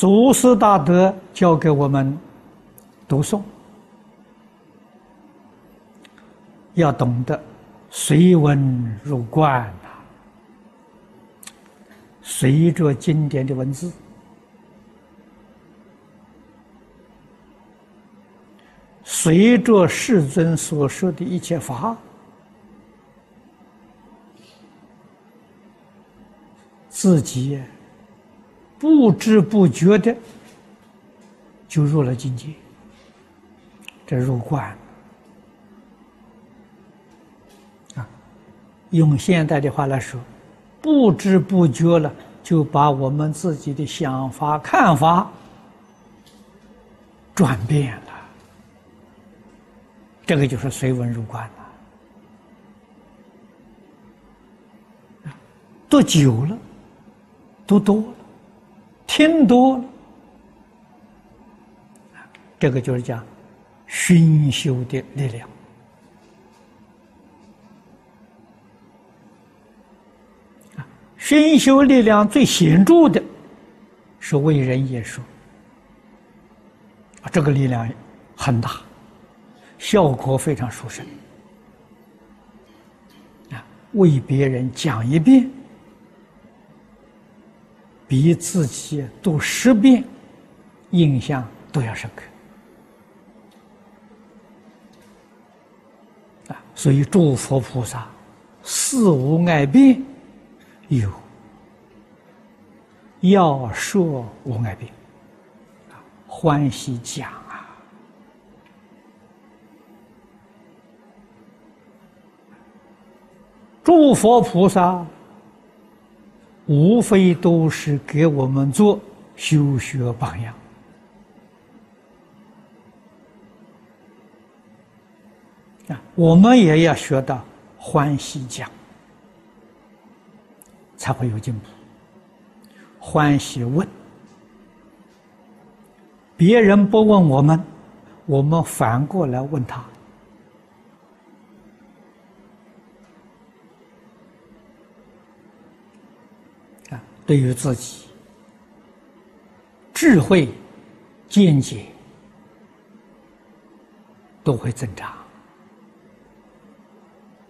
祖师大德教给我们读诵，要懂得随文入观呐，随着经典的文字，随着世尊所说的一切法。自己不知不觉的就入了境界，这入观啊，用现代的话来说，不知不觉了就把我们自己的想法、看法转变了，这个就是随文入观了，多久了？读多了，听多了，这个就是讲熏修的力量啊。熏修力量最显著的是为人也说啊，这个力量很大，效果非常殊胜啊。为别人讲一遍。比自己读十遍，印象都要深刻啊！所以诸佛菩萨四无碍辩有，要说无碍辩啊，欢喜讲啊！诸佛菩萨。无非都是给我们做修学榜样啊！我们也要学到欢喜讲，才会有进步。欢喜问，别人不问我们，我们反过来问他。对于自己智慧、见解都会增长。